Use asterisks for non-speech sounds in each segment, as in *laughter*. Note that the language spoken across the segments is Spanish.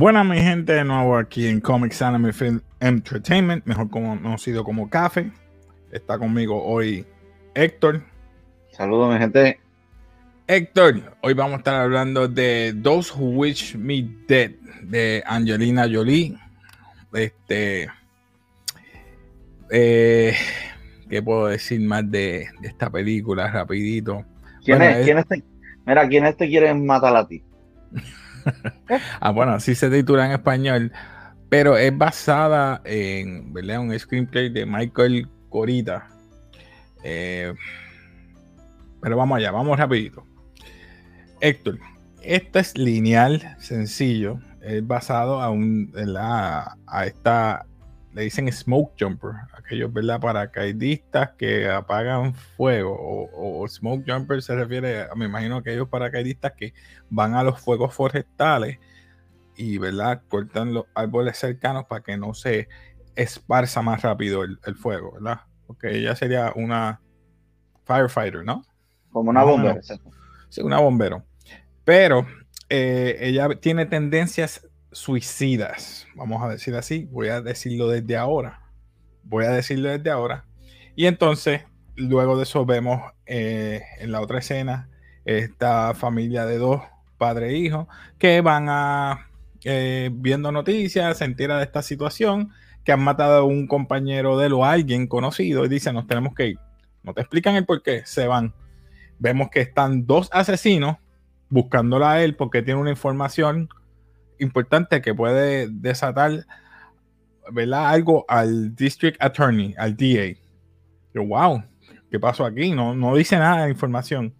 Buenas mi gente, de nuevo aquí en Comics Anime Film Entertainment, mejor conocido como Café. Está conmigo hoy Héctor. Saludos mi gente. Héctor, hoy vamos a estar hablando de Those Who Wish Me Dead de Angelina Jolie. Este, eh, ¿qué puedo decir más de, esta película rapidito? ¿Quién es, este? Mira, ¿quién es este quiere matar a ti? *laughs* *laughs* ah, bueno, así se titula en español, pero es basada en ¿verdad? un screenplay de Michael Corita. Eh, pero vamos allá, vamos rapidito. Héctor, esto es lineal, sencillo, es basado a, un, a esta, le dicen smoke jumper, aquellos ¿verdad? paracaidistas que apagan fuego, o, smoke jumper se refiere, a, me imagino, a aquellos paracaidistas que van a los fuegos forestales y ¿verdad? cortan los árboles cercanos para que no se esparza más rápido el, fuego, ¿verdad? Porque ella sería una firefighter, ¿no? Como una bombera. Sí, una bombero. Pero eh, ella tiene tendencias suicidas, vamos a decir así, voy a decirlo desde ahora, voy a decirlo desde ahora. Y entonces, luego de eso vemos eh, en la otra escena esta familia de dos padre e hijo que van a eh, viendo noticias, se entera de esta situación, que han matado a un compañero de él alguien conocido y dicen, nos tenemos que ir. No te explican el por qué, se van. Vemos que están dos asesinos buscándola a él porque tiene una información importante que puede desatar ¿verdad? algo al District Attorney, al DA. Yo, wow, ¿qué pasó aquí? No, no dice nada de información.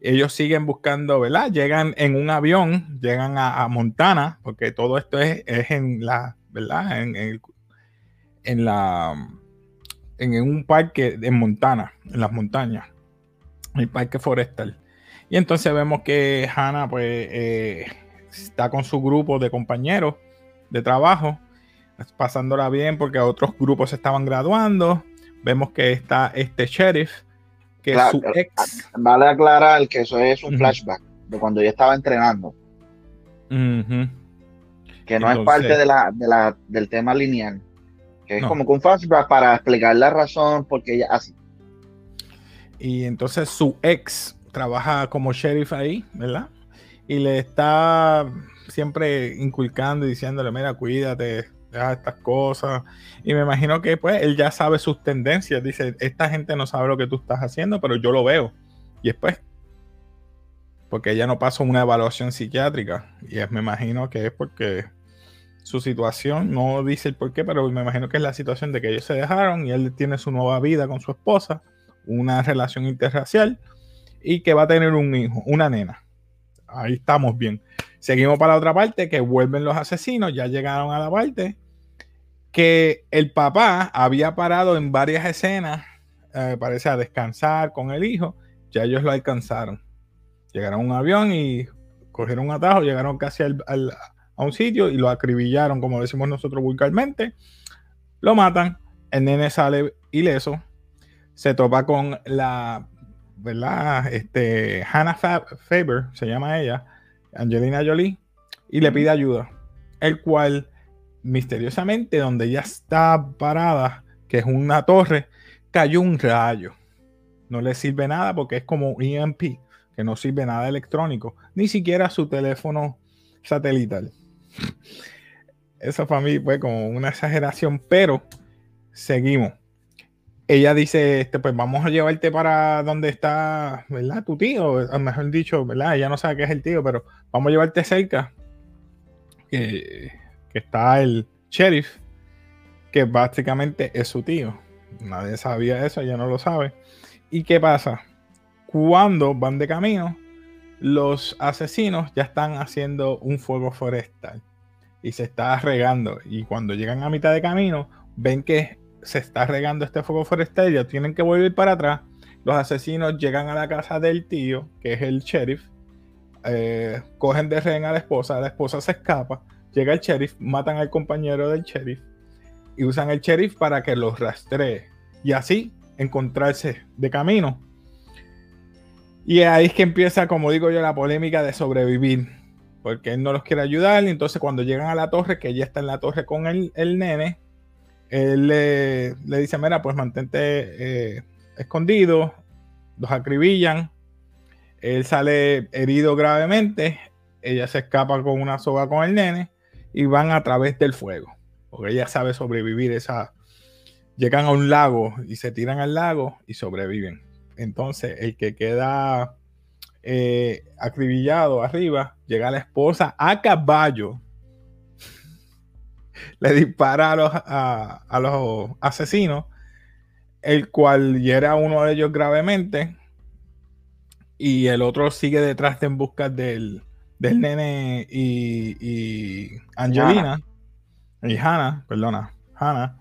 Ellos siguen buscando, ¿verdad? Llegan en un avión, llegan a, Montana, porque todo esto es, en la, ¿verdad? En, en la en un parque en Montana, en las montañas, el parque forestal. Y entonces vemos que Hannah, pues, eh, está con su grupo de compañeros de trabajo, pasándola bien porque otros grupos se estaban graduando. Vemos que está este sheriff, que es su ex. Vale aclarar que eso es un flashback de cuando yo estaba entrenando. Que no es parte de la, del tema lineal. Que es como que un flashback para explicar la razón por qué ella así. Y entonces su ex trabaja como sheriff ahí, ¿verdad? Y le está siempre inculcando y diciéndole, mira, cuídate, deja estas cosas. Y me imagino que pues él ya sabe sus tendencias. Dice, esta gente no sabe lo que tú estás haciendo, pero yo lo veo. Y después, porque ella no pasó una evaluación psiquiátrica. Y me imagino que es porque su situación, no dice el por qué, pero me imagino que es la situación de que ellos se dejaron y él tiene su nueva vida con su esposa, una relación interracial y que va a tener un hijo, una nena ahí estamos bien. Seguimos para la otra parte, que vuelven los asesinos, ya llegaron a la parte que el papá había parado en varias escenas, eh, parece a descansar con el hijo, ya ellos lo alcanzaron. Llegaron a un avión y cogieron un atajo, llegaron casi a un sitio y lo acribillaron, como decimos nosotros vulgarmente. Lo matan, el nene sale ileso, se topa con la ¿verdad? Este, Hannah Faber, se llama ella, Angelina Jolie, y le pide ayuda. El cual, misteriosamente, donde ella está parada, que es una torre, cayó un rayo. No le sirve nada porque es como EMP, que no sirve nada electrónico, ni siquiera su teléfono satelital. *laughs* Esa familia fue como una exageración, pero seguimos ella dice, este, pues vamos a llevarte para donde está, ¿verdad? Tu tío, a mejor dicho, ¿verdad? Ella no sabe qué es el tío, pero vamos a llevarte cerca, que, está el sheriff, que básicamente es su tío. Nadie sabía eso, ella no lo sabe. ¿Y qué pasa? Cuando van de camino, los asesinos ya están haciendo un fuego forestal y se está regando. Y cuando llegan a mitad de camino, ven que se está regando este fuego forestal, tienen que volver para atrás. Los asesinos llegan a la casa del tío, que es el sheriff, eh, cogen de rehén a la esposa, la esposa se escapa, llega el sheriff, matan al compañero del sheriff y usan el sheriff para que los rastree y así encontrarse de camino. Y ahí es que empieza, como digo yo, la polémica de sobrevivir. porque él no los quiere ayudar. Y entonces cuando llegan a la torre, que ella está en la torre con el, el nene, él le, dice, mira, pues mantente eh, escondido, los acribillan, él sale herido gravemente, ella se escapa con una soga con el nene y van a través del fuego, porque ella sabe sobrevivir esa... Llegan a un lago y se tiran al lago y sobreviven. Entonces, el que queda eh, acribillado arriba, llega la esposa a caballo, le dispara a los, a, los asesinos, el cual hiera a uno de ellos gravemente y el otro sigue detrás de en busca del, del nene y, y Angelina y Hannah, perdona, Hannah.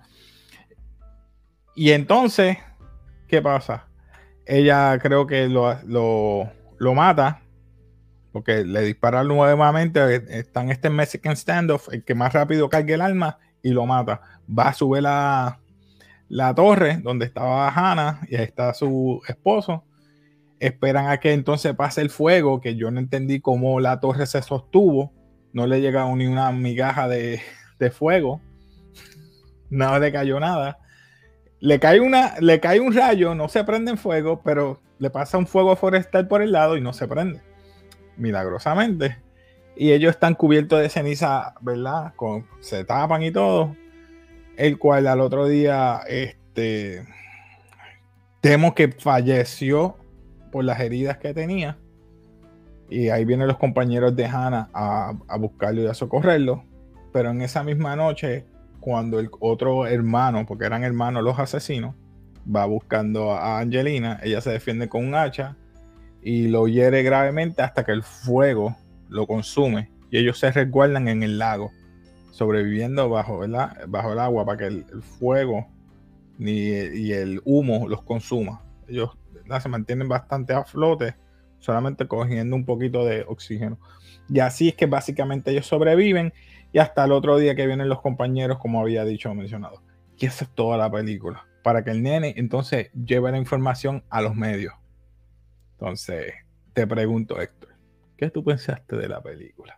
Y entonces, ¿qué pasa? Ella creo que lo, lo lo mata, porque le dispara nuevamente, eh, está en este Mexican standoff, el que más rápido cargue el arma y lo mata. Va a subir la, la torre donde estaba Hannah y ahí está su esposo. Esperan a que entonces pase el fuego, que yo no entendí cómo la torre se sostuvo. No le llega ni una migaja de, de fuego. No le cayó nada. Le cae, una, le cae un rayo, no se prende en fuego, pero le pasa un fuego forestal por el lado y no se prende. Milagrosamente. Y ellos están cubiertos de ceniza, ¿verdad? Con, se tapan y todo. El cual al otro día, este, temo que falleció por las heridas que tenía. Y ahí vienen los compañeros de Hannah a, a buscarlo y a socorrerlo. Pero en esa misma noche, cuando el otro hermano, porque eran hermanos los asesinos, va buscando a Angelina, ella se defiende con un hacha y lo hiere gravemente hasta que el fuego lo consume y ellos se resguardan en el lago, sobreviviendo bajo, bajo el agua para que el, fuego ni, y el humo los consuma. Ellos se mantienen bastante a flote, solamente cogiendo un poquito de oxígeno. Y así es que básicamente ellos sobreviven y hasta el otro día que vienen los compañeros, como había dicho o mencionado. Y esa es toda la película para que el nene entonces lleve la información a los medios. Entonces, te pregunto, Héctor, ¿qué tú pensaste de la película?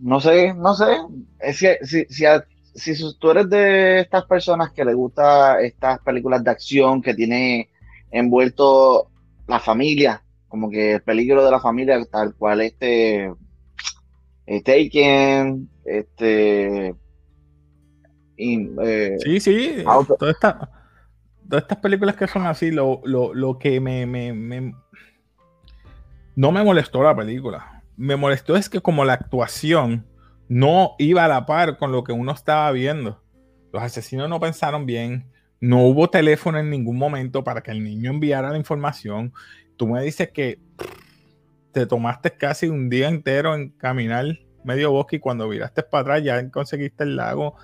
No sé, no sé. Es que si, si, tú eres de estas personas que le gusta estas películas de acción que tiene envuelto la familia, como que el peligro de la familia, tal cual este eh, Taken, este eh, sí, sí. Todas, estas películas que son así, lo, que me, No me molestó la película. Me molestó es que como la actuación no iba a la par con lo que uno estaba viendo. Los asesinos no pensaron bien. No hubo teléfono en ningún momento para que el niño enviara la información. Tú me dices que te tomaste casi un día entero en caminar medio bosque y cuando viraste para atrás ya conseguiste el lago.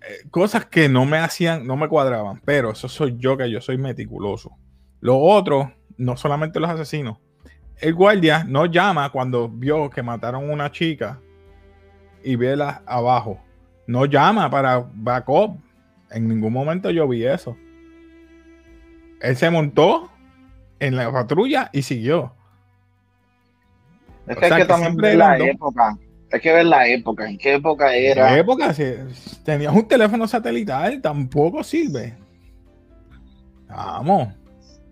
Eh, cosas que no me hacían, no me cuadraban, pero eso soy yo que yo soy meticuloso. Lo otro, no solamente los asesinos, el guardia no llama cuando vio que mataron a una chica y ve la abajo. No llama para backup. En ningún momento yo vi eso. Él se montó en la patrulla y siguió. Es que, que, también la época. Hay que ver la época, en qué época era. ¿Qué época? Si tenías un teléfono satelital, tampoco sirve. Vamos.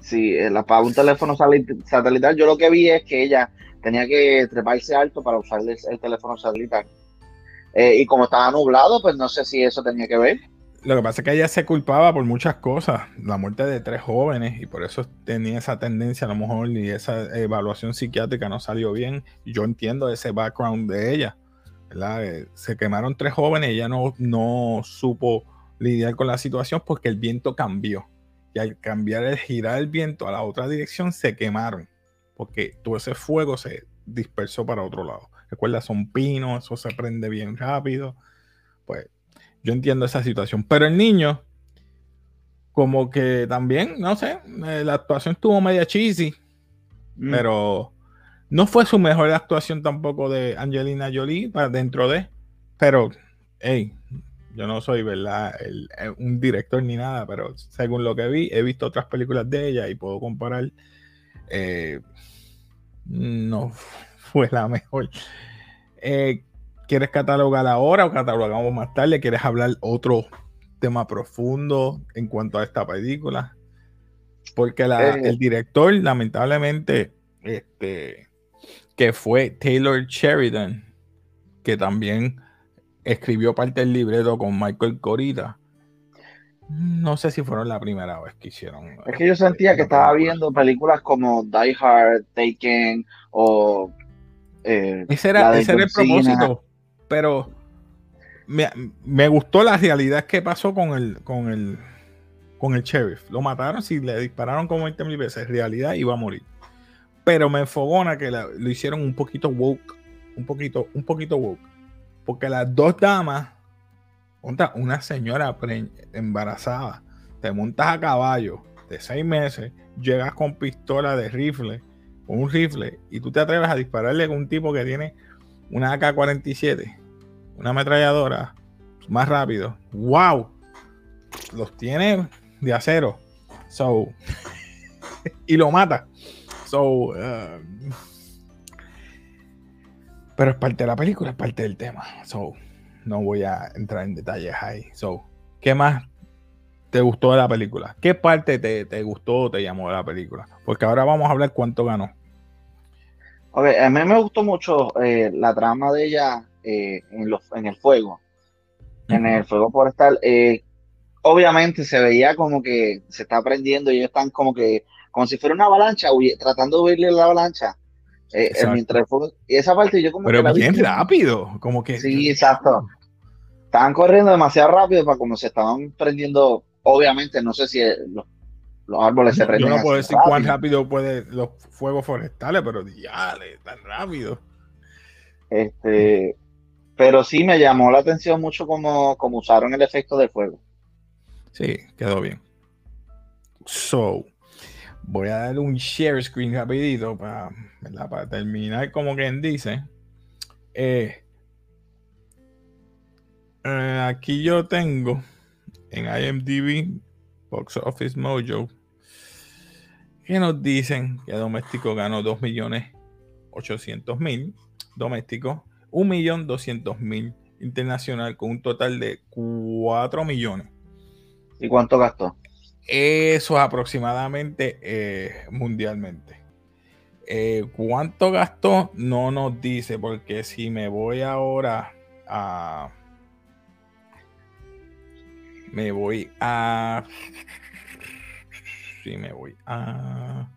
Sí, eh, para un teléfono satelital, yo lo que vi es que ella tenía que treparse alto para usar el, teléfono satelital. Eh, y como estaba nublado, pues no sé si eso tenía que ver. Lo que pasa es que ella se culpaba por muchas cosas, la muerte de tres jóvenes, y por eso tenía esa tendencia a lo mejor, y esa evaluación psiquiátrica no salió bien. Yo entiendo ese background de ella, ¿verdad? Eh, se quemaron tres jóvenes y ella no, no supo lidiar con la situación porque el viento cambió. Y al cambiar el girar el viento a la otra dirección, se quemaron, porque todo ese fuego se dispersó para otro lado. Recuerda, son pinos, eso se prende bien rápido. Pues yo entiendo esa situación. Pero el niño, como que también, no sé, eh, la actuación estuvo media cheesy, mm. pero no fue su mejor actuación tampoco de Angelina Jolie para dentro de, pero, hey, yo no soy, ¿verdad? Eh, un director ni nada, pero según lo que vi, he visto otras películas de ella y puedo comparar. Eh, no fue la mejor. Eh, ¿Quieres catalogar ahora o catalogamos más tarde? ¿Quieres hablar otro tema profundo en cuanto a esta película? Porque eh. el director, lamentablemente, este, que fue Taylor Sheridan, que también escribió parte del libreto con Michael Corita. No sé si fueron la primera vez que hicieron. Es que yo sentía que estaba viendo películas como Die Hard, Taken o. Eh, ese era, ese era el propósito, pero me, gustó la realidad que pasó con el, con el, con el sheriff. Lo mataron, si le dispararon como 20 mil veces, realidad iba a morir. Pero me enfogona que lo hicieron un poquito woke, un poquito, un poquito woke. Porque las dos damas una señora embarazada, te montas a caballo de seis meses, llegas con pistola de rifle, con un rifle, y tú te atreves a dispararle con un tipo que tiene una AK-47, una ametralladora, más rápido. ¡Wow! Los tiene de acero. So, *laughs* y lo mata. So, uh, pero es parte de la película, es parte del tema. So, no voy a entrar en detalles ahí. So, ¿qué más te gustó de la película? ¿Qué parte te, gustó o te llamó de la película? Porque ahora vamos a hablar cuánto ganó. Ok, a mí me gustó mucho eh, la trama de ella eh, en, los, en el fuego. En el fuego forestal. Eh, obviamente se veía como que se está prendiendo y ellos están como que, como si fuera una avalancha, tratando de huirle la avalancha. y esa parte yo como Pero bien rápido, como que. Sí, exacto estaban corriendo demasiado rápido para como se estaban prendiendo, obviamente, no sé si los, árboles se prenden. Yo no puedo decir cuán rápido puede los fuegos forestales, pero diale, tan rápido. Este, pero sí me llamó la atención mucho como, como usaron el efecto de fuego. Sí, quedó bien. So, voy a darle un share screen rapidito para, para terminar como quien dice. Eh, eh, aquí yo tengo en IMDb, Box Office Mojo, que nos dicen que doméstico ganó 2 millones 800 mil, doméstico 1 millón 200 mil, internacional con un total de 4 millones. ¿Y cuánto gastó? Eso es aproximadamente eh, mundialmente. Eh, ¿Cuánto gastó? No nos dice, porque si me voy ahora a me voy a. Sí, me voy a.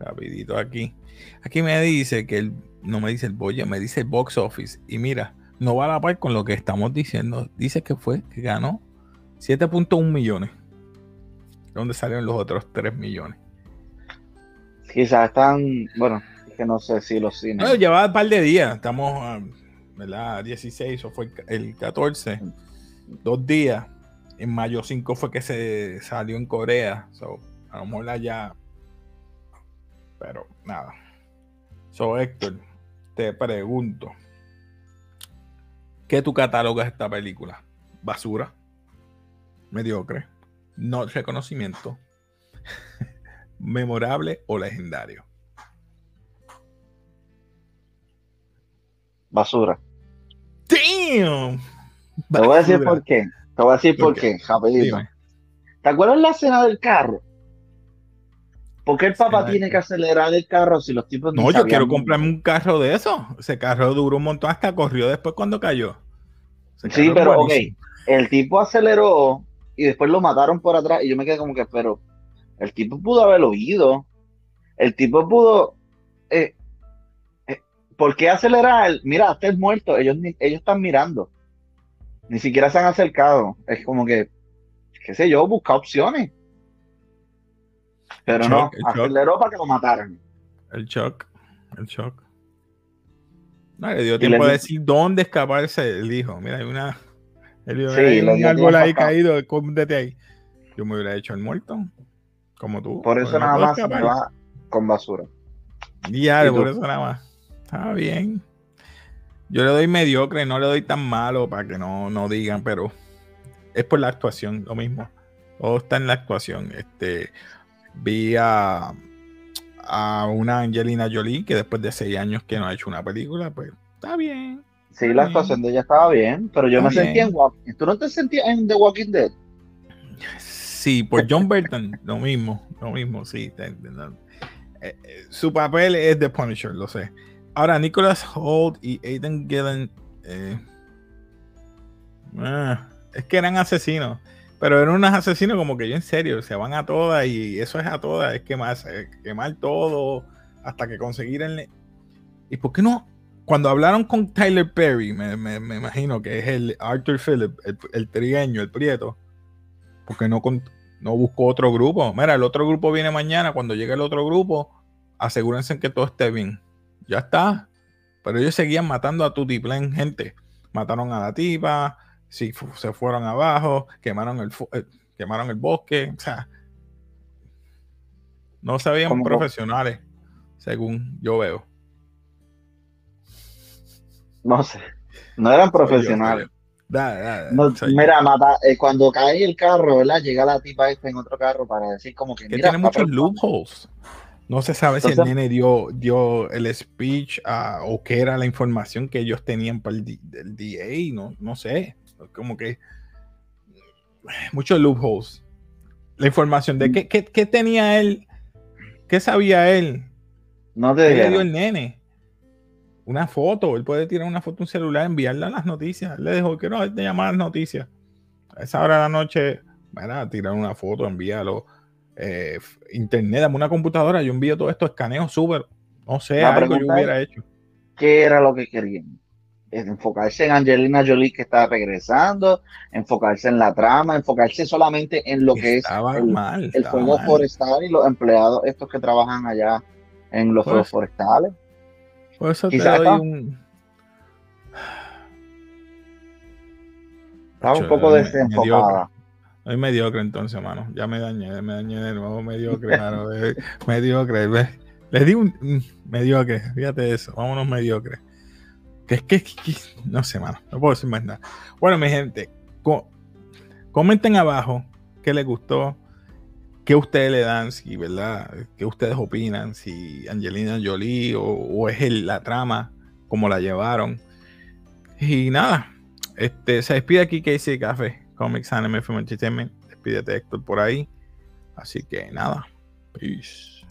Rapidito aquí. Aquí me dice que el. No me dice el boya, me dice el box office. Y mira, no va a la par con lo que estamos diciendo. Dice que fue, que ganó 7.1 millones. ¿Dónde salieron los otros 3 millones? Quizás están, bueno, es que no sé si los cines. No, llevaba un par de días. Estamos, ¿verdad? 16 o fue el 14 dos días. En mayo 5 fue que se salió en Corea. So, a lo mejor allá. Pero nada. So, Héctor, te pregunto. ¿Qué tú catalogas esta película? ¿Basura? ¿Mediocre? ¿No reconocimiento? *laughs* ¿Memorable o legendario? Basura. Damn. Te voy a *laughs* decir por qué. Te voy a decir por, qué, rapidito. ¿Te acuerdas la escena del carro? ¿Por qué el papá tiene que acelerar el carro si los tipos no? yo quiero comprarme un carro de eso. Ese carro duró un montón hasta corrió después cuando cayó. Sí, pero ok. El tipo aceleró y después lo mataron por atrás y yo me quedé como que, pero el tipo pudo haber oído. El tipo pudo. Eh, eh, ¿Por qué acelerar? Mira, hasta es muerto. Ellos, ellos están mirando. Ni siquiera se han acercado. Es como que, qué sé yo, busca opciones. Pero no, aceleró para que lo mataran. El shock, el shock. No, le dio tiempo de decir dónde escaparse el hijo. Mira, hay una. hay un árbol ahí caído, desde ahí. Yo me hubiera hecho el muerto, como tú. Por eso nada más se va con basura. Ya, por eso nada más. Está bien. Yo le doy mediocre, no le doy tan malo para que no, no digan, pero es por la actuación, lo mismo. Todo está en la actuación. Este, vi a, a una Angelina Jolie que después de seis años que no ha hecho una película, pues está bien. Sí, la actuación de ella estaba bien, pero yo me sentía en Walking ¿Tú no te sentías en The Walking Dead? Sí, por John Burton, lo mismo, lo mismo, sí. Eh, eh, su papel es The Punisher, lo sé. Ahora, Nicholas Holt y Aiden Gillen eh, ah, es que eran asesinos. Pero eran unos asesinos como que yo en serio, se van a todas y eso es a todas, es quemar, quemar todo hasta que conseguir el... ¿Y por qué no? Cuando hablaron con Tyler Perry, me, imagino que es el Arthur Phillip, el, el trigueño, el prieto, porque no, no buscó otro grupo. Mira, el otro grupo viene mañana, cuando llegue el otro grupo, asegúrense que todo esté bien. Ya está. Pero ellos seguían matando a Tutiplen, gente. Mataron a la tipa, si se fueron abajo, quemaron el, eh, quemaron el bosque, o sea, no se veían profesionales, según yo veo. No sé, no eran profesionales. mira, mata, eh, cuando cae el carro, ¿verdad? Llega la tipa esta en otro carro para decir como que... que tiene muchos loopholes. No se sabe si el nene dio, dio el speech o qué era la información que ellos tenían para el, DA, no, no sé como que muchos loopholes. La información de qué, qué, tenía él, qué sabía él. No te le dio el nene? Una foto, él puede tirar una foto un celular, enviarla a las noticias. le dijo, quiero te llamar a las noticias. A esa hora de la noche, a tirar una foto, envíalo. Eh, internet, dame una computadora, yo envío todo esto, escaneo súper. No sé, algo yo hubiera hecho. ¿Qué era lo que querían? enfocarse en Angelina Jolie que está regresando, enfocarse en la trama, enfocarse solamente en lo que es el, fuego forestal y los empleados estos que trabajan allá en los fuegos forestales. Por eso te doy un... Estaba un poco desenfocada. Soy mediocre entonces, mano. Ya me dañé, me dañé de nuevo, mediocre, mano. *laughs* mediocre, Les di un mediocre, fíjate eso, vámonos mediocre. Que es que, no sé, mano, no puedo decir más nada. Bueno, mi gente, comenten abajo qué les gustó, qué ustedes le dan, si, ¿verdad? ¿Qué ustedes opinan? Si Angelina Jolie o, es la trama, como la llevaron. Y nada, este, se despide aquí Casey Café, Comics Anime Film Entertainment. Despídete Héctor por ahí. Así que nada, peace.